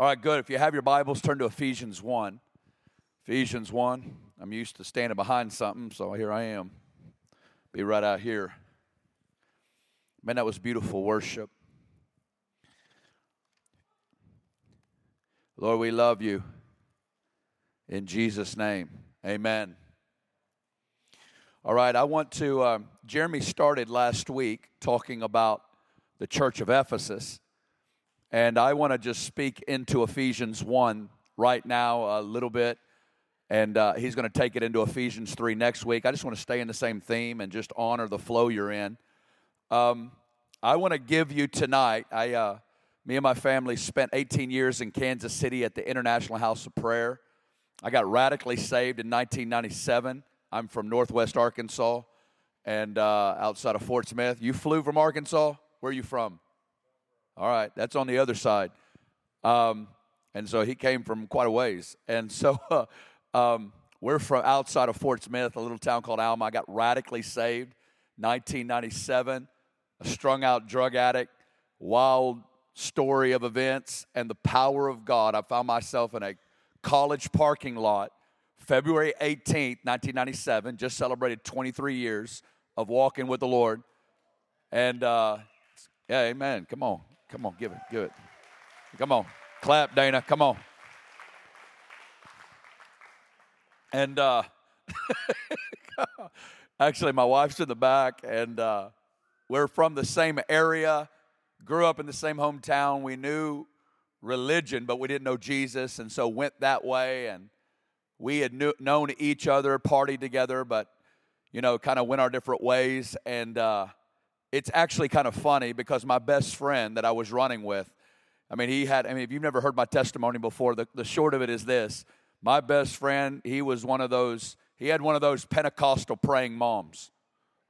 All right, good. If you have your Bibles, turn to Ephesians 1. Ephesians 1. I'm used to standing behind something, so here I am. Be right out here. Man, that was beautiful worship. Lord, we love you. In Jesus' name, amen. All right, I want to. Uh, Jeremy started last week talking about the church of Ephesus. And I want to just speak into Ephesians 1 right now a little bit. And uh, he's going to take it into Ephesians 3 next week. I just want to stay in the same theme and just honor the flow you're in. Um, I want to give you tonight, I, uh, me and my family spent 18 years in Kansas City at the International House of Prayer. I got radically saved in 1997. I'm from Northwest Arkansas and uh, outside of Fort Smith. You flew from Arkansas? Where are you from? All right, that's on the other side. Um, and so he came from quite a ways. And so uh, um, we're from outside of Fort Smith, a little town called Alma. I got radically saved, 1997, a strung out drug addict, wild story of events, and the power of God. I found myself in a college parking lot, February 18th, 1997, just celebrated 23 years of walking with the Lord. And uh, yeah, amen. Come on. Come on, give it, give it. Come on, clap, Dana. Come on. And uh, actually, my wife's in the back, and uh, we're from the same area. Grew up in the same hometown. We knew religion, but we didn't know Jesus, and so went that way. And we had knew, known each other, partied together, but you know, kind of went our different ways. And uh, it's actually kind of funny because my best friend that I was running with, I mean, he had, I mean, if you've never heard my testimony before, the, the short of it is this. My best friend, he was one of those, he had one of those Pentecostal praying moms.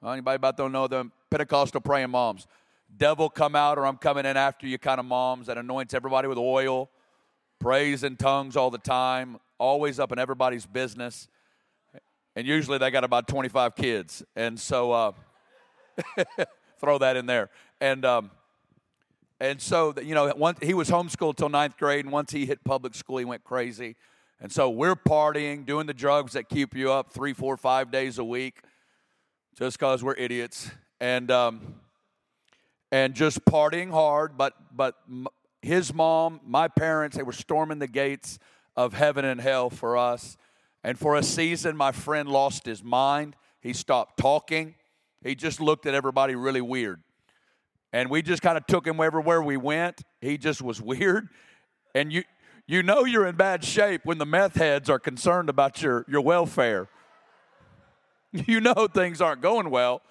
Anybody about don't know them Pentecostal praying moms? Devil come out or I'm coming in after you kind of moms that anoints everybody with oil, prays in tongues all the time, always up in everybody's business. And usually they got about 25 kids. And so, uh, throw that in there. And um, and so you know, once he was homeschooled till ninth grade, and once he hit public school, he went crazy. And so we're partying, doing the drugs that keep you up three, four, five days a week, just because we're idiots, and um, and just partying hard. But but his mom, my parents, they were storming the gates of heaven and hell for us. And for a season, my friend lost his mind. He stopped talking. He just looked at everybody really weird. And we just kind of took him everywhere we went. He just was weird. And you you know you're in bad shape when the meth heads are concerned about your, your welfare. You know things aren't going well.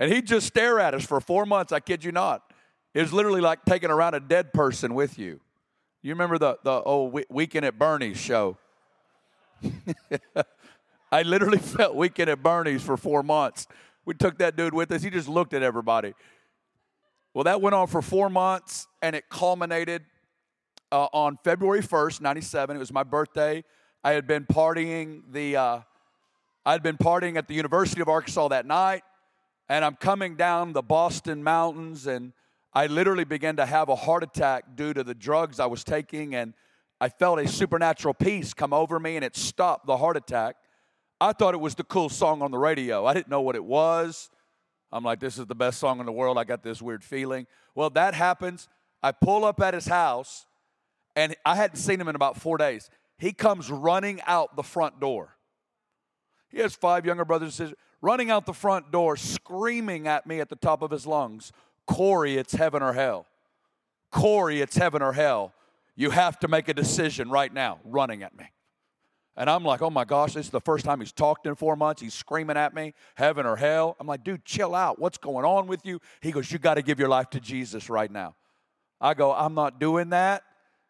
And he'd just stare at us for four months, I kid you not. It was literally like taking around a dead person with you. You remember the, the old Weekend at Bernie's show? I literally felt Weekend at Bernie's for four months. We took that dude with us. He just looked at everybody. Well, that went on for four months, and it culminated uh, on February 1st, 97. It was my birthday. I had been partying the, uh, I had been partying at the University of Arkansas that night, and I'm coming down the Boston mountains, and I literally began to have a heart attack due to the drugs I was taking, and I felt a supernatural peace come over me, and it stopped the heart attack. I thought it was the cool song on the radio. I didn't know what it was. I'm like, this is the best song in the world. I got this weird feeling. Well, that happens. I pull up at his house, and I hadn't seen him in about four days. He comes running out the front door. He has five younger brothers and sisters, running out the front door, screaming at me at the top of his lungs Corey, it's heaven or hell. Corey, it's heaven or hell. You have to make a decision right now, running at me. And I'm like, oh my gosh, this is the first time he's talked in four months. He's screaming at me, heaven or hell. I'm like, dude, chill out. What's going on with you? He goes, you got to give your life to Jesus right now. I go, I'm not doing that.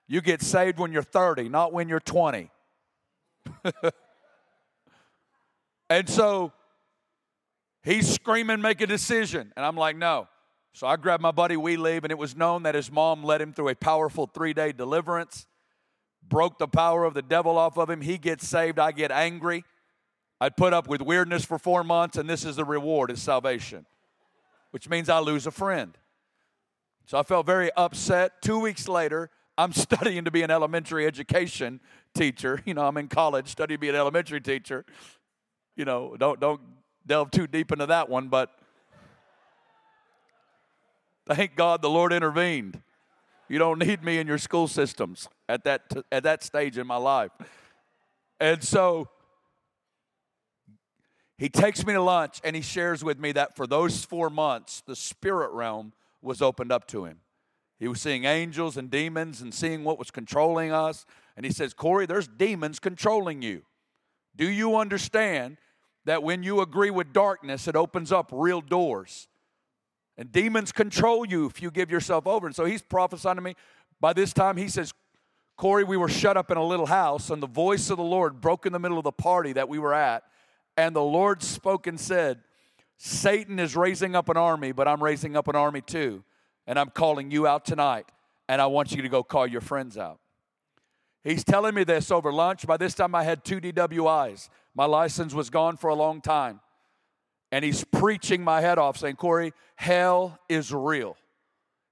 You get saved when you're 30, not when you're 20. and so he's screaming, make a decision. And I'm like, no. So I grabbed my buddy, we leave, and it was known that his mom led him through a powerful three day deliverance broke the power of the devil off of him. He gets saved. I get angry. I'd put up with weirdness for four months, and this is the reward is salvation, which means I lose a friend. So I felt very upset. Two weeks later, I'm studying to be an elementary education teacher. You know, I'm in college studying to be an elementary teacher. You know, don't don't delve too deep into that one, but thank God the Lord intervened. You don't need me in your school systems at that at that stage in my life. And so he takes me to lunch and he shares with me that for those 4 months the spirit realm was opened up to him. He was seeing angels and demons and seeing what was controlling us. And he says, Corey, there's demons controlling you. Do you understand that when you agree with darkness, it opens up real doors? And demons control you if you give yourself over. And so he's prophesying to me. By this time, he says, Corey, we were shut up in a little house, and the voice of the Lord broke in the middle of the party that we were at. And the Lord spoke and said, Satan is raising up an army, but I'm raising up an army too and I'm calling you out tonight, and I want you to go call your friends out. He's telling me this over lunch. By this time, I had two DWIs. My license was gone for a long time. And he's preaching my head off, saying, Corey, hell is real.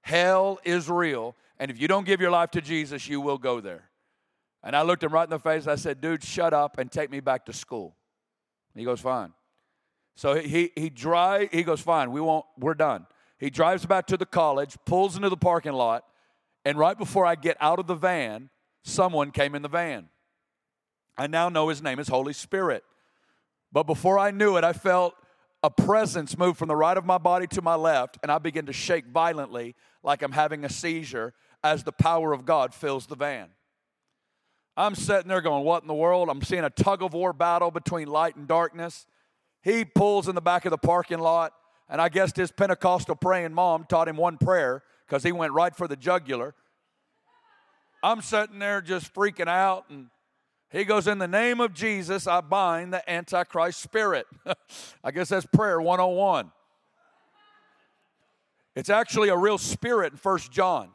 Hell is real. And if you don't give your life to Jesus, you will go there. And I looked him right in the face. I said, dude, shut up and take me back to school. he goes, fine. So he, he dry, he goes, fine, we won't, we're done. He drives back to the college, pulls into the parking lot, and right before I get out of the van, someone came in the van. I now know his name is Holy Spirit. But before I knew it, I felt a presence move from the right of my body to my left, and I begin to shake violently like I'm having a seizure as the power of God fills the van. I'm sitting there going, What in the world? I'm seeing a tug of war battle between light and darkness. He pulls in the back of the parking lot. And I guess his Pentecostal praying mom taught him one prayer because he went right for the jugular. I'm sitting there just freaking out, and he goes, In the name of Jesus, I bind the Antichrist spirit. I guess that's prayer 101. It's actually a real spirit in First John.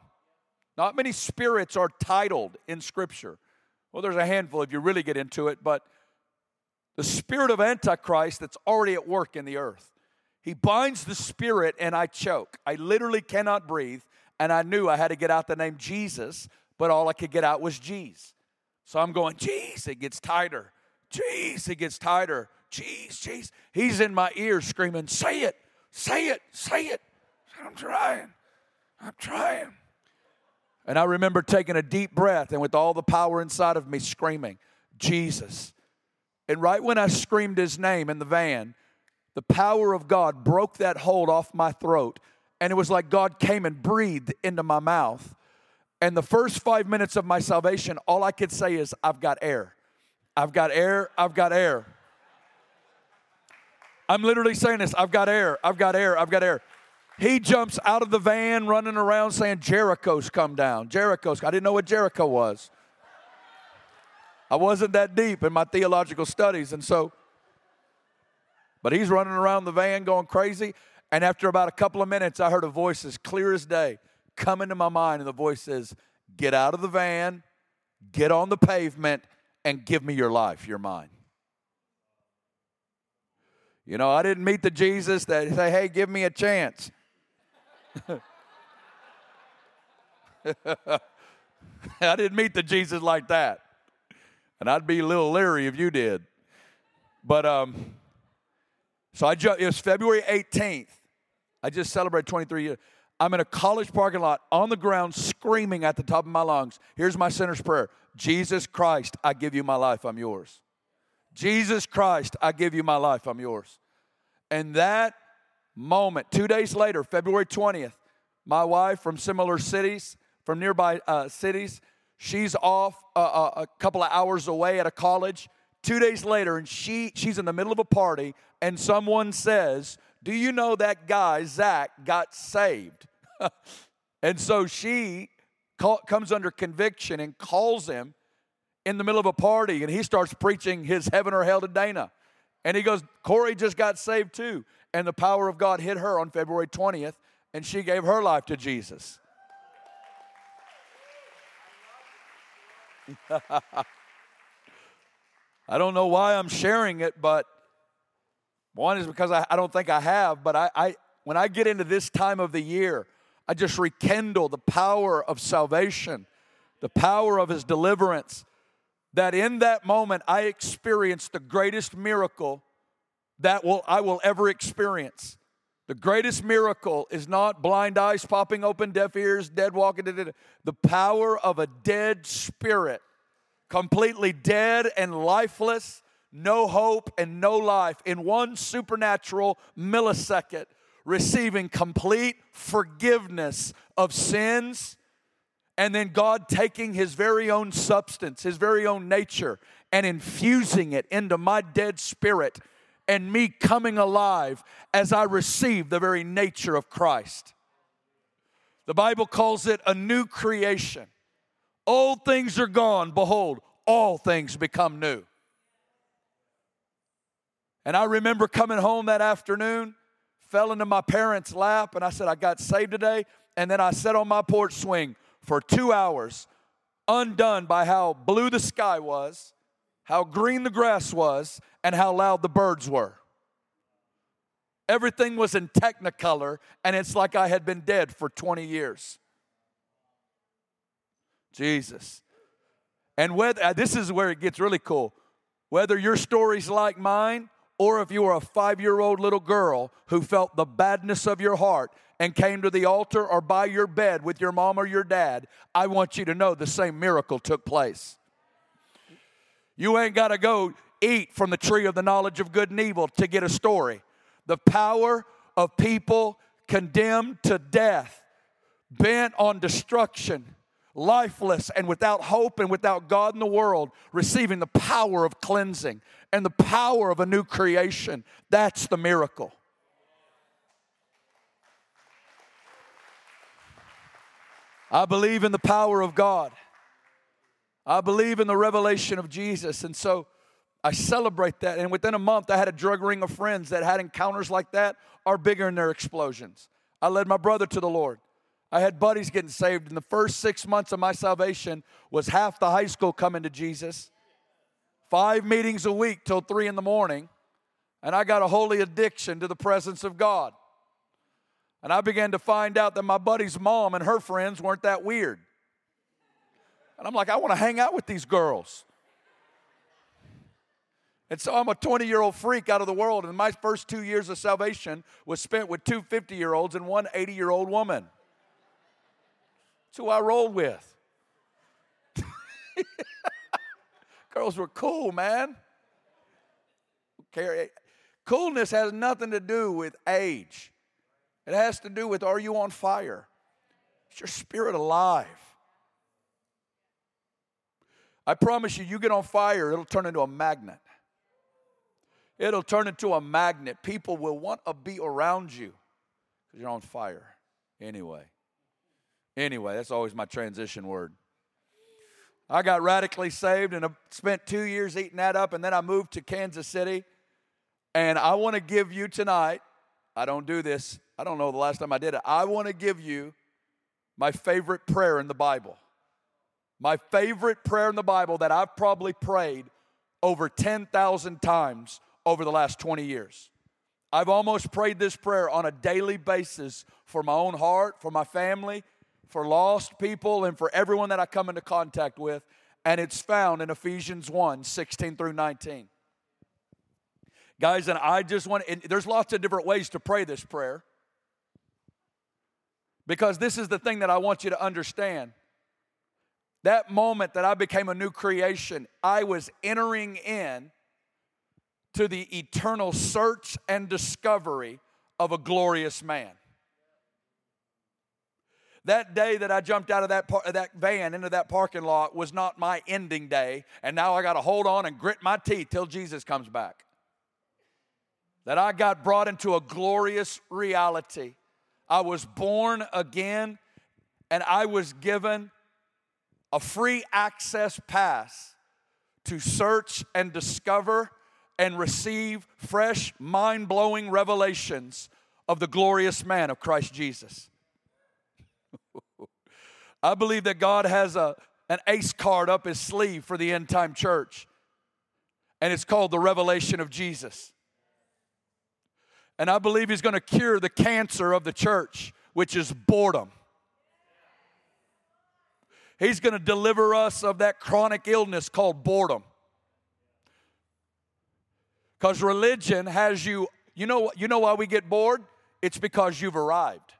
Not many spirits are titled in Scripture. Well, there's a handful if you really get into it, but the spirit of Antichrist that's already at work in the earth. He binds the spirit, and I choke. I literally cannot breathe, and I knew I had to get out the name Jesus, but all I could get out was Jeez. So I'm going, Jeez, it gets tighter. Jeez, it gets tighter. Jeez, jeez. He's in my ear screaming, Say it, say it, say it. I'm trying, I'm trying. And I remember taking a deep breath and with all the power inside of me screaming, Jesus. And right when I screamed his name in the van, the power of God broke that hold off my throat. And it was like God came and breathed into my mouth. And the first five minutes of my salvation, all I could say is, I've got air. I've got air. I've got air. I'm literally saying this I've got air. I've got air. I've got air. He jumps out of the van running around saying, Jericho's come down. Jericho's. I didn't know what Jericho was. I wasn't that deep in my theological studies. And so but he's running around the van going crazy. And after about a couple of minutes, I heard a voice as clear as day come into my mind. And the voice says, Get out of the van, get on the pavement, and give me your life, your mine. You know, I didn't meet the Jesus that say, Hey, give me a chance. I didn't meet the Jesus like that. And I'd be a little leery if you did. But um, so I ju- it was February 18th. I just celebrated 23 years. I'm in a college parking lot on the ground screaming at the top of my lungs. Here's my sinner's prayer Jesus Christ, I give you my life, I'm yours. Jesus Christ, I give you my life, I'm yours. And that moment, two days later, February 20th, my wife from similar cities, from nearby uh, cities, she's off uh, uh, a couple of hours away at a college. Two days later, and she she's in the middle of a party, and someone says, "Do you know that guy Zach got saved?" and so she call, comes under conviction and calls him in the middle of a party, and he starts preaching his heaven or hell to Dana. And he goes, Corey just got saved too. And the power of God hit her on February 20th, and she gave her life to Jesus. I don't know why I'm sharing it, but one is because I, I don't think I have, but I, I when I get into this time of the year, I just rekindle the power of salvation the power of his deliverance, that in that moment I experienced the greatest miracle that will I will ever experience. The greatest miracle is not blind eyes popping open, deaf ears, dead walking. The power of a dead spirit, completely dead and lifeless, no hope and no life, in one supernatural millisecond, receiving complete forgiveness of sins, and then God taking His very own substance, His very own nature, and infusing it into my dead spirit and me coming alive as I receive the very nature of Christ. The Bible calls it a new creation. Old things are gone, behold, all things become new. And I remember coming home that afternoon, fell into my parents' lap, and I said, I got saved today. And then I sat on my porch swing for two hours, undone by how blue the sky was, how green the grass was, and how loud the birds were. Everything was in technicolor, and it's like I had been dead for 20 years. Jesus. And whether uh, this is where it gets really cool. Whether your story's like mine, or if you were a five year old little girl who felt the badness of your heart and came to the altar or by your bed with your mom or your dad, I want you to know the same miracle took place. You ain't got to go eat from the tree of the knowledge of good and evil to get a story. The power of people condemned to death, bent on destruction, lifeless and without hope and without God in the world, receiving the power of cleansing and the power of a new creation. That's the miracle. I believe in the power of God. I believe in the revelation of Jesus. And so I celebrate that. And within a month, I had a drug ring of friends that had encounters like that are bigger in their explosions. I led my brother to the Lord. I had buddies getting saved. In the first six months of my salvation was half the high school coming to Jesus. Five meetings a week till three in the morning. And I got a holy addiction to the presence of God. And I began to find out that my buddy's mom and her friends weren't that weird. And I'm like, I want to hang out with these girls. And so I'm a 20 year old freak out of the world. And my first two years of salvation was spent with two 50 year olds and one 80 year old woman. That's who I rolled with. Girls were cool, man. Coolness has nothing to do with age, it has to do with are you on fire? Is your spirit alive? I promise you, you get on fire, it'll turn into a magnet. It'll turn into a magnet. People will want to be around you because you're on fire. Anyway. Anyway, that's always my transition word. I got radically saved and I spent two years eating that up, and then I moved to Kansas City. And I want to give you tonight, I don't do this, I don't know the last time I did it. I want to give you my favorite prayer in the Bible. My favorite prayer in the Bible that I've probably prayed over 10,000 times over the last 20 years. I've almost prayed this prayer on a daily basis for my own heart, for my family, for lost people, and for everyone that I come into contact with. And it's found in Ephesians 1 16 through 19. Guys, and I just want, there's lots of different ways to pray this prayer. Because this is the thing that I want you to understand. That moment that I became a new creation, I was entering in to the eternal search and discovery of a glorious man. That day that I jumped out of that, par- that van into that parking lot was not my ending day, and now I got to hold on and grit my teeth till Jesus comes back. That I got brought into a glorious reality. I was born again, and I was given a free access pass to search and discover and receive fresh, mind blowing revelations of the glorious man of Christ Jesus. I believe that God has a, an ace card up his sleeve for the end time church, and it's called the revelation of Jesus. And I believe he's going to cure the cancer of the church, which is boredom. He's going to deliver us of that chronic illness called boredom. Because religion has you, you know, you know why we get bored? It's because you've arrived.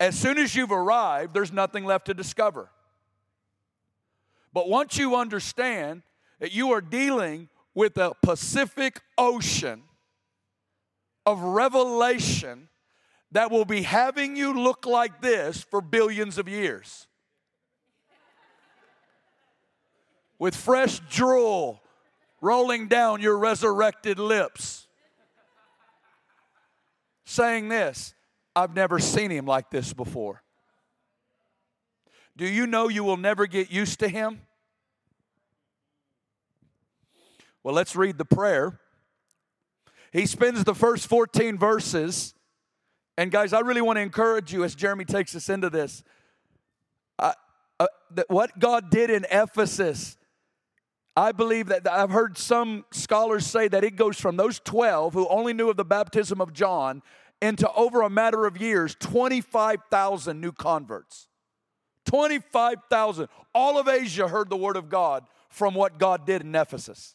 As soon as you've arrived, there's nothing left to discover. But once you understand that you are dealing with a Pacific Ocean of revelation that will be having you look like this for billions of years. With fresh drool rolling down your resurrected lips, saying this I've never seen him like this before. Do you know you will never get used to him? Well, let's read the prayer. He spends the first 14 verses and guys, I really want to encourage you as Jeremy takes us into this. Uh, that what God did in Ephesus, I believe that I've heard some scholars say that it goes from those 12 who only knew of the baptism of John into over a matter of years 25,000 new converts. 25,000. All of Asia heard the word of God from what God did in Ephesus.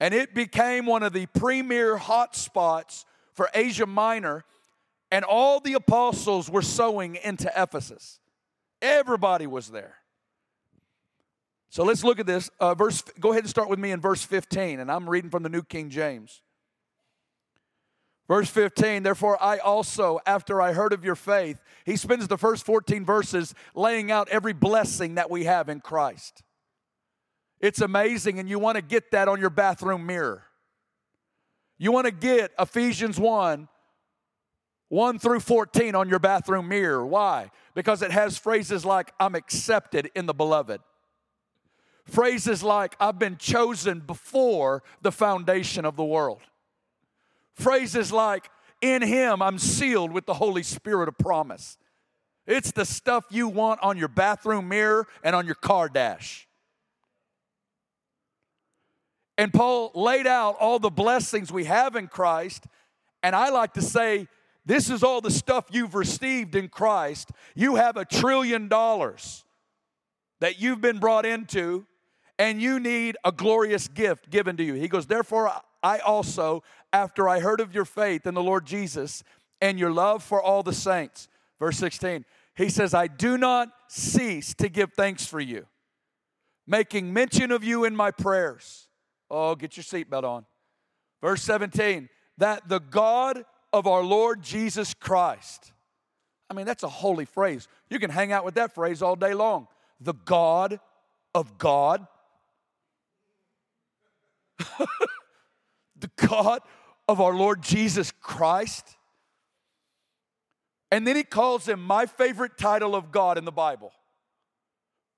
And it became one of the premier hotspots for Asia Minor, and all the apostles were sowing into Ephesus. Everybody was there. So let's look at this. Uh, verse. Go ahead and start with me in verse 15, and I'm reading from the New King James. Verse 15, therefore I also, after I heard of your faith, he spends the first 14 verses laying out every blessing that we have in Christ. It's amazing, and you want to get that on your bathroom mirror. You want to get Ephesians 1 1 through 14 on your bathroom mirror. Why? Because it has phrases like, I'm accepted in the beloved. Phrases like, I've been chosen before the foundation of the world. Phrases like, in Him I'm sealed with the Holy Spirit of promise. It's the stuff you want on your bathroom mirror and on your car dash. And Paul laid out all the blessings we have in Christ. And I like to say, this is all the stuff you've received in Christ. You have a trillion dollars that you've been brought into, and you need a glorious gift given to you. He goes, Therefore, I also, after I heard of your faith in the Lord Jesus and your love for all the saints, verse 16, he says, I do not cease to give thanks for you, making mention of you in my prayers Oh, get your seatbelt on. Verse 17, that the God of our Lord Jesus Christ. I mean, that's a holy phrase. You can hang out with that phrase all day long. The God of God. the God of our Lord Jesus Christ. And then he calls him my favorite title of God in the Bible.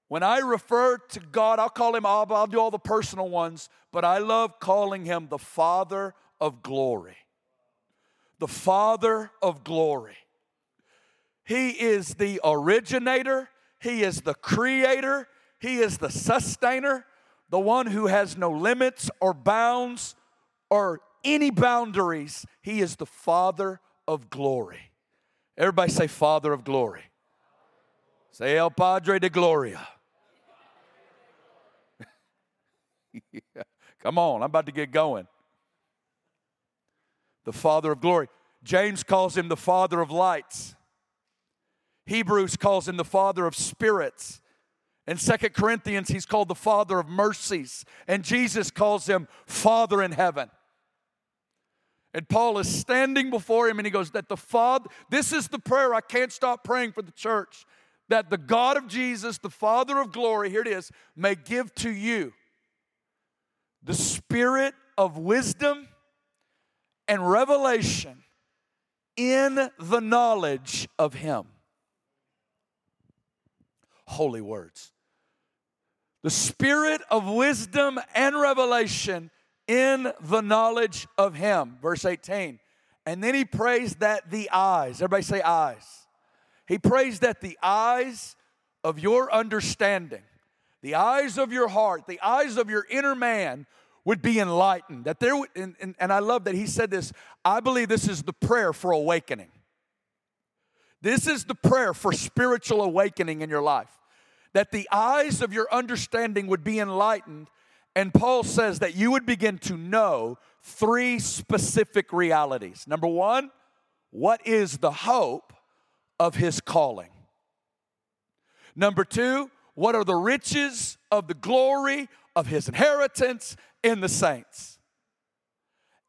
When I refer to God, I'll call him Abba, I'll do all the personal ones, but I love calling him the Father of glory. The Father of glory. He is the originator, He is the creator, He is the sustainer, the one who has no limits or bounds or any boundaries. He is the Father of glory. Everybody say, Father of glory. Say, El Padre de Gloria. Come on, I'm about to get going. The Father of glory. James calls him the Father of lights. Hebrews calls him the Father of spirits. In Second Corinthians, he's called the Father of mercies. And Jesus calls him Father in heaven. And Paul is standing before him and he goes, That the Father, this is the prayer I can't stop praying for the church. That the God of Jesus, the Father of glory, here it is, may give to you the spirit of wisdom and revelation in the knowledge of Him. Holy words. The spirit of wisdom and revelation in the knowledge of Him. Verse 18. And then he prays that the eyes, everybody say eyes. He prays that the eyes of your understanding the eyes of your heart, the eyes of your inner man would be enlightened. That there, and, and, and I love that he said this. I believe this is the prayer for awakening. This is the prayer for spiritual awakening in your life. That the eyes of your understanding would be enlightened. And Paul says that you would begin to know three specific realities. Number one, what is the hope of his calling? Number two, what are the riches of the glory of his inheritance in the saints?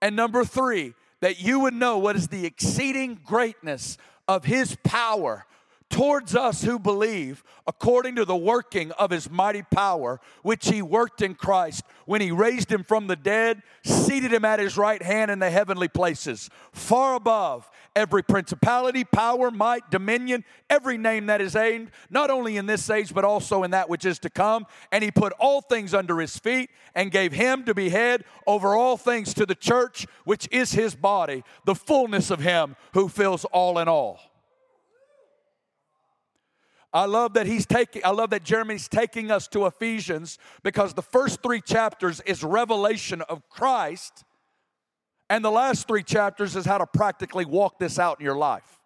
And number three, that you would know what is the exceeding greatness of his power towards us who believe according to the working of his mighty power, which he worked in Christ when he raised him from the dead, seated him at his right hand in the heavenly places, far above every principality, power, might, dominion, every name that is aimed, not only in this age, but also in that which is to come. And he put all things under his feet and gave him to be head over all things to the church, which is his body, the fullness of him who fills all in all. I love that he's taking, I love that Jeremy's taking us to Ephesians because the first three chapters is revelation of Christ, and the last three chapters is how to practically walk this out in your life.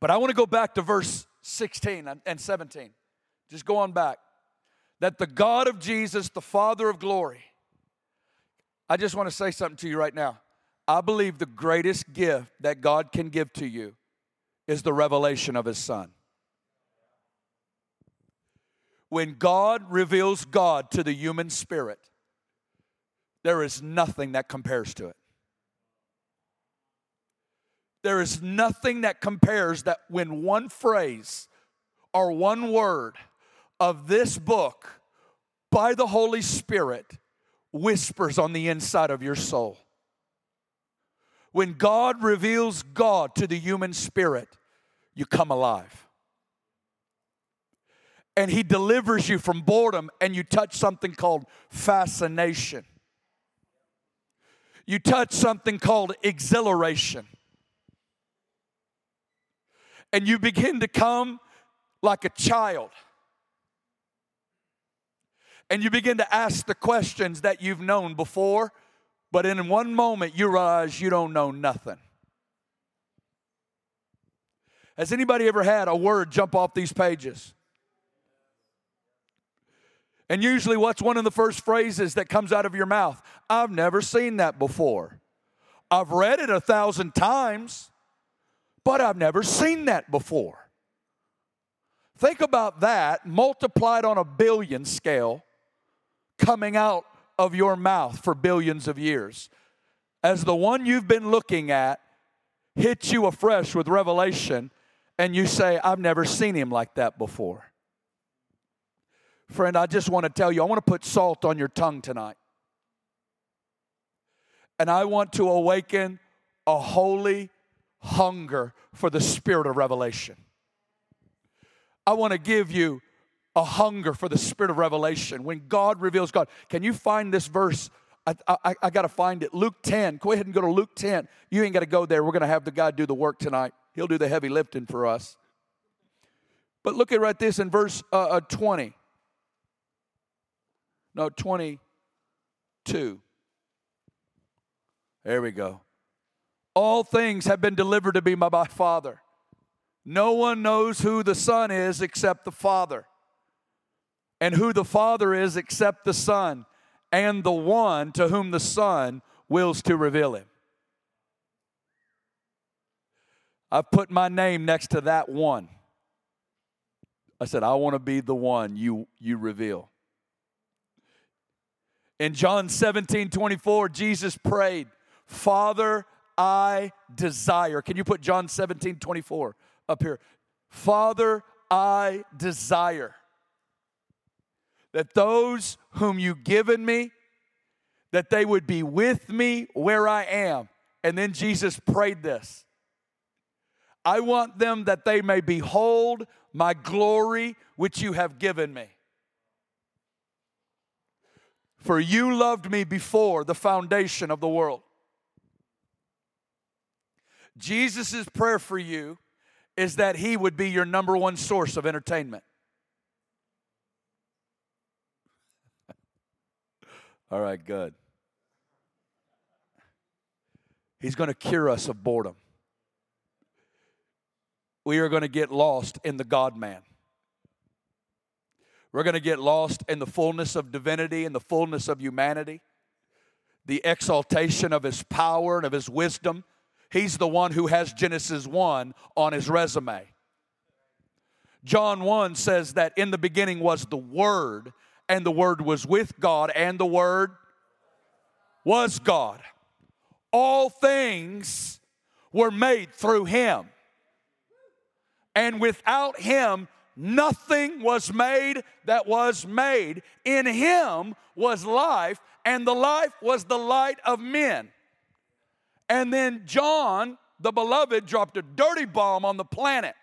But I want to go back to verse 16 and 17. Just go on back. That the God of Jesus, the Father of glory, I just want to say something to you right now. I believe the greatest gift that God can give to you is the revelation of his son. When God reveals God to the human spirit, there is nothing that compares to it. There is nothing that compares that when one phrase or one word of this book by the Holy Spirit whispers on the inside of your soul. When God reveals God to the human spirit, you come alive. And He delivers you from boredom, and you touch something called fascination. You touch something called exhilaration. And you begin to come like a child. And you begin to ask the questions that you've known before but in one moment, you realize you don't know nothing. Has anybody ever had a word jump off these pages? And usually, what's one of the first phrases that comes out of your mouth? I've never seen that before. I've read it a thousand times, but I've never seen that before. Think about that multiplied on a billion scale coming out of your mouth for billions of years. As the one you've been looking at hits you afresh with revelation, and you say, I've never seen him like that before. Friend, I just want to tell you, I want to put salt on your tongue tonight. And I want to awaken a holy hunger for the spirit of revelation. I want to give you a hunger for the spirit of revelation. When God reveals God, can you find this verse? I, I, I got to find it. Luke 10. Go ahead and go to Luke 10. You ain't got to go there. We're going to have the guy do the work tonight. He'll do the heavy lifting for us. But look at right this in verse uh, uh, 20. No, 22. There we go. All things have been delivered to me by my Father. No one knows who the Son is except the Father and who the Father is except the Son, and the one to whom the Son wills to reveal him. I've put my name next to that one. I said, I want to be the one you, you reveal. In John 17 24, Jesus prayed, Father, I desire. Can you put John 17 24 up here? Father, I desire that those whom you've given me, that they would be with me where I am. And then Jesus prayed this. I want them that they may behold my glory which you have given me. For you loved me before the foundation of the world. Jesus' prayer for you is that he would be your number one source of entertainment. All right, good. He's going to cure us of boredom. We are going to get lost in the God man. We're going to get lost in the fullness of divinity and the fullness of humanity, the exaltation of his power and of his wisdom. He's the one who has Genesis 1 on his resume. John 1 says that in the beginning was the Word, and the Word was with God, and the Word was God. All things were made through Him. And without Him, nothing was made that was made. In Him was life, and the life was the light of men. And then John, the beloved, dropped a dirty bomb on the planet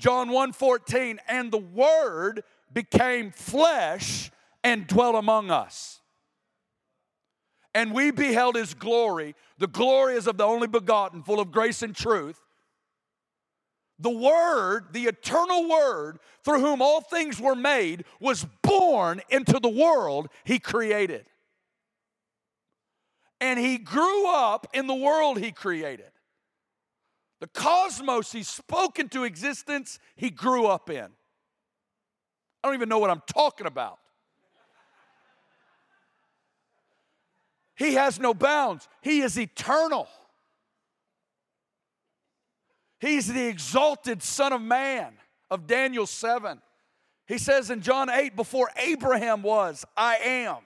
John 1:14, and the word became flesh and dwelt among us. And we beheld his glory. The glory is of the only begotten, full of grace and truth. The Word, the eternal Word, through whom all things were made, was born into the world he created. And he grew up in the world he created. The cosmos he spoke into existence, he grew up in. I don't even know what I'm talking about. He has no bounds, he is eternal. He's the exalted Son of Man of Daniel 7. He says in John 8, before Abraham was, I am.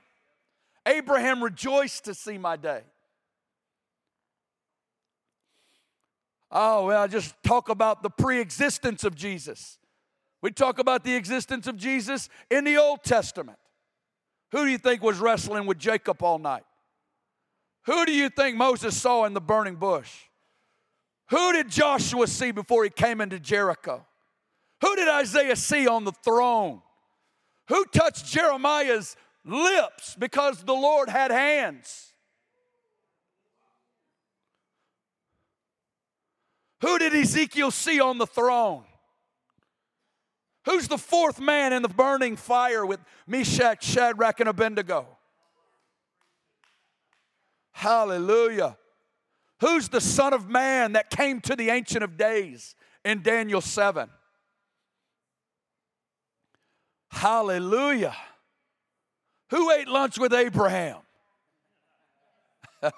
Abraham rejoiced to see my day. Oh, well, I just talk about the pre existence of Jesus. We talk about the existence of Jesus in the Old Testament. Who do you think was wrestling with Jacob all night? Who do you think Moses saw in the burning bush? Who did Joshua see before he came into Jericho? Who did Isaiah see on the throne? Who touched Jeremiah's lips because the Lord had hands? Who did Ezekiel see on the throne? Who's the fourth man in the burning fire with Meshach, Shadrach, and Abednego? Hallelujah. Who's the Son of Man that came to the Ancient of Days in Daniel 7? Hallelujah. Who ate lunch with Abraham?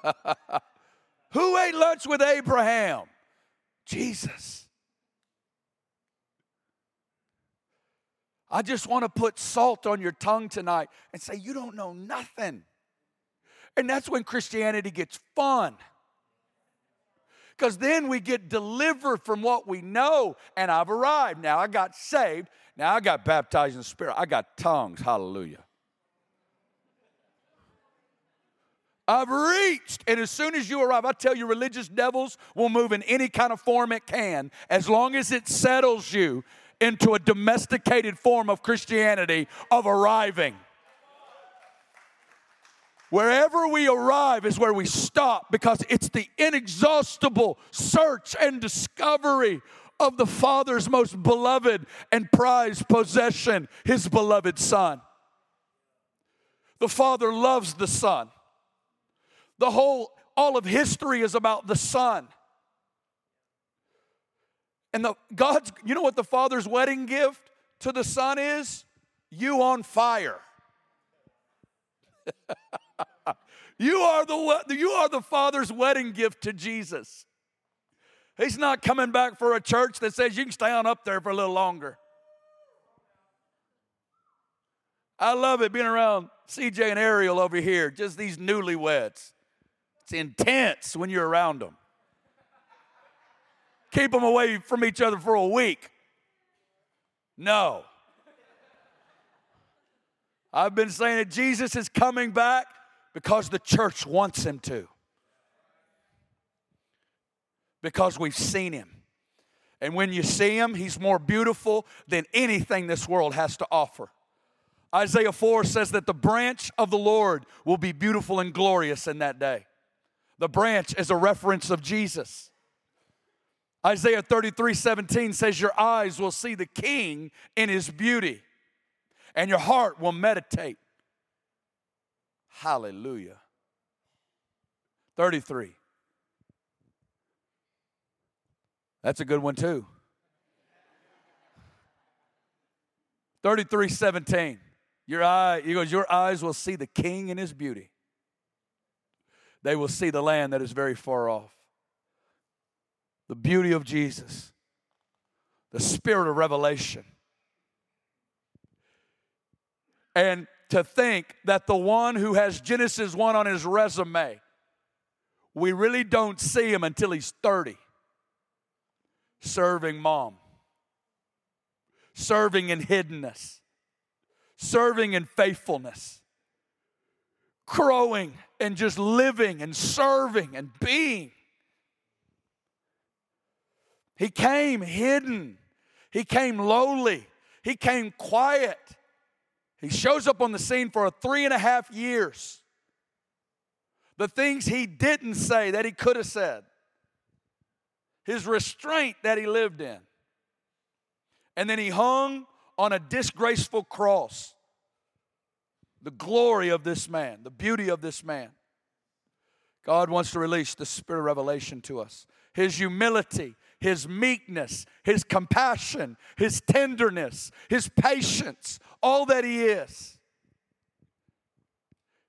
Who ate lunch with Abraham? Jesus. I just want to put salt on your tongue tonight and say, You don't know nothing. And that's when Christianity gets fun. Because then we get delivered from what we know. And I've arrived. Now I got saved. Now I got baptized in the Spirit. I got tongues. Hallelujah. I've reached. And as soon as you arrive, I tell you, religious devils will move in any kind of form it can as long as it settles you into a domesticated form of Christianity of arriving. Wherever we arrive is where we stop because it's the inexhaustible search and discovery of the Father's most beloved and prized possession, His beloved Son. The Father loves the Son. The whole, all of history is about the Son. And the God's, you know what the Father's wedding gift to the Son is? You on fire. you are the you are the Father's wedding gift to Jesus. He's not coming back for a church that says you can stay on up there for a little longer. I love it being around CJ and Ariel over here, just these newlyweds. It's intense when you're around them. Keep them away from each other for a week. No. I've been saying that Jesus is coming back because the church wants him to. Because we've seen him. And when you see him, he's more beautiful than anything this world has to offer. Isaiah 4 says that the branch of the Lord will be beautiful and glorious in that day. The branch is a reference of Jesus. Isaiah 33 17 says, Your eyes will see the king in his beauty, and your heart will meditate. Hallelujah. 33. That's a good one too. 33 17. Your eye, he goes, Your eyes will see the king in his beauty. They will see the land that is very far off. The beauty of Jesus, the spirit of revelation. And to think that the one who has Genesis 1 on his resume, we really don't see him until he's 30, serving mom, serving in hiddenness, serving in faithfulness, crowing and just living and serving and being. He came hidden, he came lowly, he came quiet. He shows up on the scene for three and a half years. The things he didn't say that he could have said, his restraint that he lived in. And then he hung on a disgraceful cross. The glory of this man, the beauty of this man. God wants to release the spirit of revelation to us. His humility, his meekness, his compassion, his tenderness, his patience, all that he is.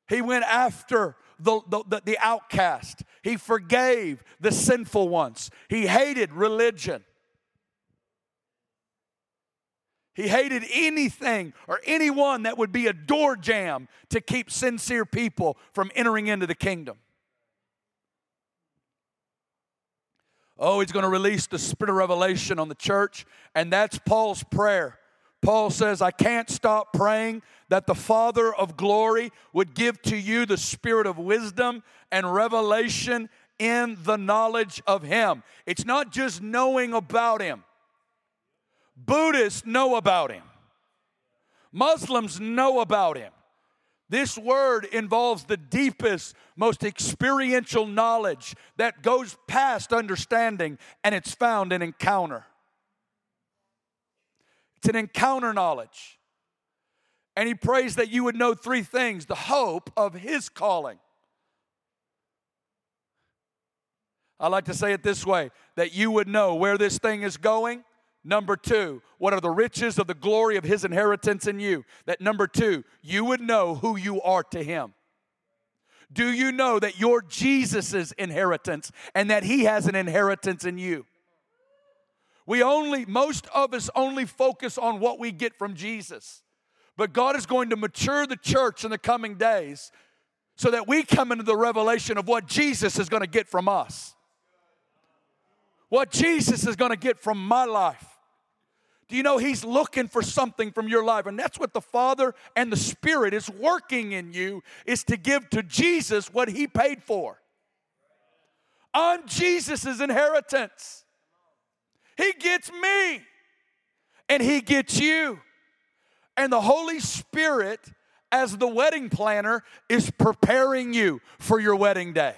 He went after the, the, the, outcast, he forgave the sinful ones, he hated religion. He hated anything or anyone that would be a door jamb to keep sincere people from entering into the kingdom. Oh, he's going to release the spirit of revelation on the church, and that's Paul's prayer. Paul says, I can't stop praying that the Father of glory would give to you the spirit of wisdom and revelation in the knowledge of Him. It's not just knowing about Him, Buddhists know about him, Muslims know about him. This word involves the deepest, most experiential knowledge that goes past understanding, and it's found in encounter. It's an encounter knowledge. And he prays that you would know three things the hope of his calling. I like to say it this way that you would know where this thing is going Number two, what are the riches of the glory of his inheritance in you? That number two, you would know who you are to him. Do you know that you're Jesus's inheritance and that he has an inheritance in you? We only, most of us only focus on what we get from Jesus. But God is going to mature the church in the coming days so that we come into the revelation of what Jesus is going to get from us. What Jesus is going to get from my life. Do you know He's looking for something from your life? And that's what the Father and the Spirit is working in you, is to give to Jesus what He paid for. On Jesus's inheritance. He gets me, and He gets you. And the Holy Spirit, as the wedding planner, is preparing you for your wedding day.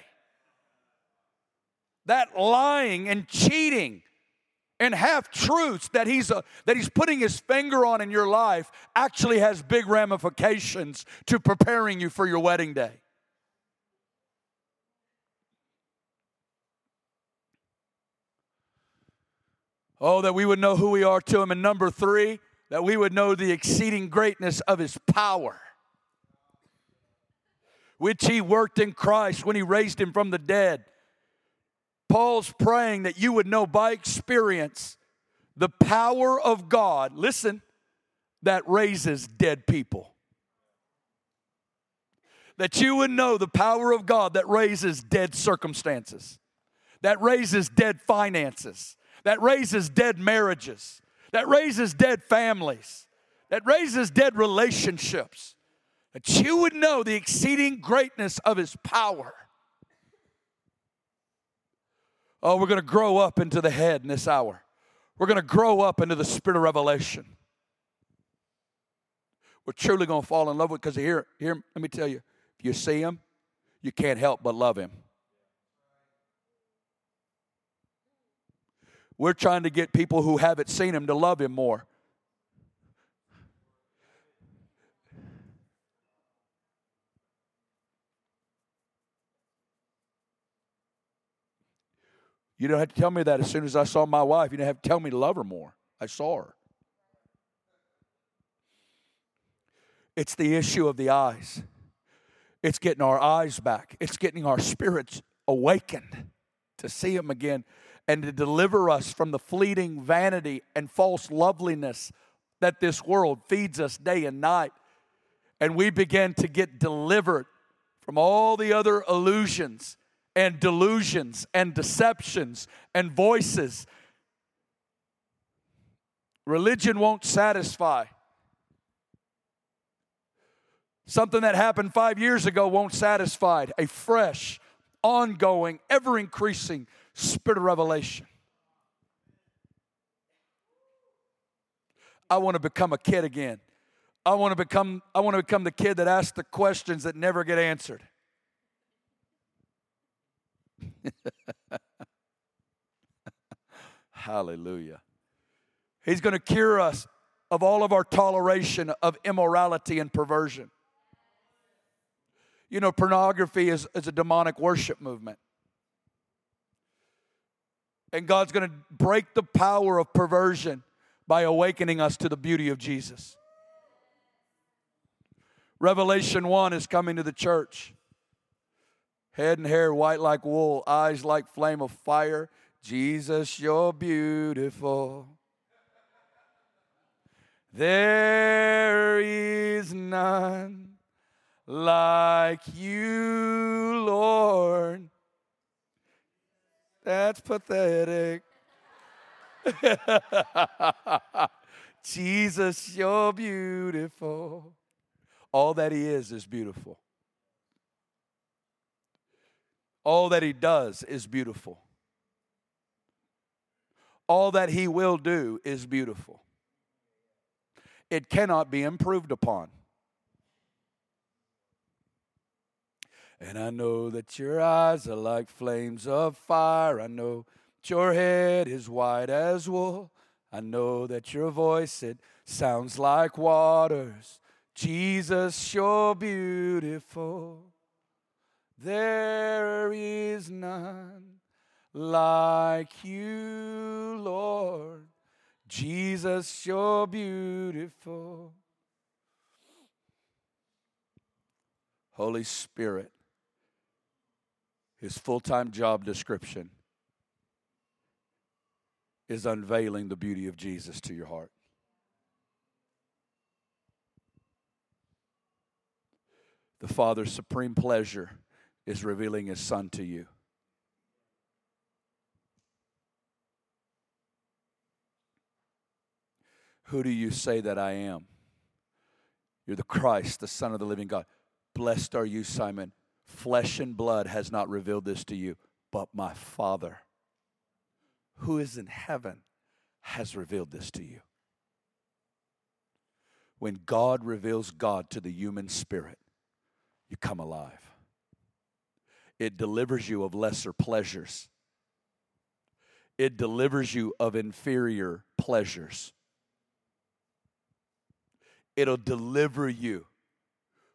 That lying and cheating and half truths that he's uh, that he's putting his finger on in your life actually has big ramifications to preparing you for your wedding day. Oh, that we would know who we are to him. And number three, that we would know the exceeding greatness of his power, which he worked in Christ when he raised him from the dead Paul's praying that you would know by experience the power of God, listen, that raises dead people. That you would know the power of God that raises dead circumstances, that raises dead finances, that raises dead marriages, that raises dead families, that raises dead relationships. That you would know the exceeding greatness of His power Oh, we're going to grow up into the head in this hour. We're going to grow up into the spirit of revelation. We're truly going to fall in love with because here, here, let me tell you, if you see him, you can't help but love him. We're trying to get people who haven't seen him to love him more. You don't have to tell me that as soon as I saw my wife. You don't have to tell me to love her more. I saw her. It's the issue of the eyes. It's getting our eyes back. It's getting our spirits awakened to see Him again and to deliver us from the fleeting vanity and false loveliness that this world feeds us day and night. And we begin to get delivered from all the other illusions and delusions and deceptions and voices. Religion won't satisfy. Something that happened five years ago won't satisfy. A fresh, ongoing, ever increasing spirit of revelation. I want to become a kid again. I want to become I want to become the kid that asks the questions that never get answered. Hallelujah. He's going to cure us of all of our toleration of immorality and perversion. You know, pornography is, is a demonic worship movement. And God's going to break the power of perversion by awakening us to the beauty of Jesus. Revelation 1 is coming to the church. Head and hair white like wool, eyes like flame of fire. Jesus, you're beautiful. There is none like you, Lord. That's pathetic. Jesus, you're beautiful. All that He is is beautiful. All that He does is beautiful. All that He will do is beautiful. It cannot be improved upon. And I know that your eyes are like flames of fire. I know that your head is white as wool. I know that your voice, it sounds like waters. Jesus, you're beautiful. There is none like you, Lord. Jesus, you're beautiful. Holy Spirit, his full time job description is unveiling the beauty of Jesus to your heart. The Father's supreme pleasure is revealing His Son to you. Who do you say that I am? You're the Christ, the Son of the living God. Blessed are you, Simon Flesh and blood has not revealed this to you, but my Father, who is in heaven, has revealed this to you. When God reveals God to the human spirit, you come alive. It delivers you of lesser pleasures. It delivers you of inferior pleasures. It'll deliver you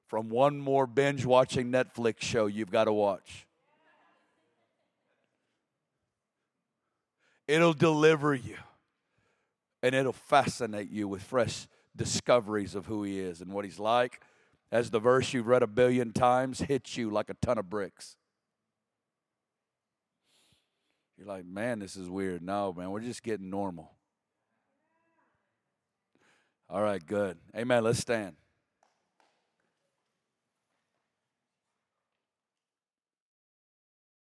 from one more binge watching Netflix show you've got to watch. It'll deliver you and it'll fascinate you with fresh discoveries of who He is and what He's like. As the verse you've read a billion times hits you like a ton of bricks. You're like, man, this is weird. No, man, we're just getting normal. All right, good. Amen. Let's stand.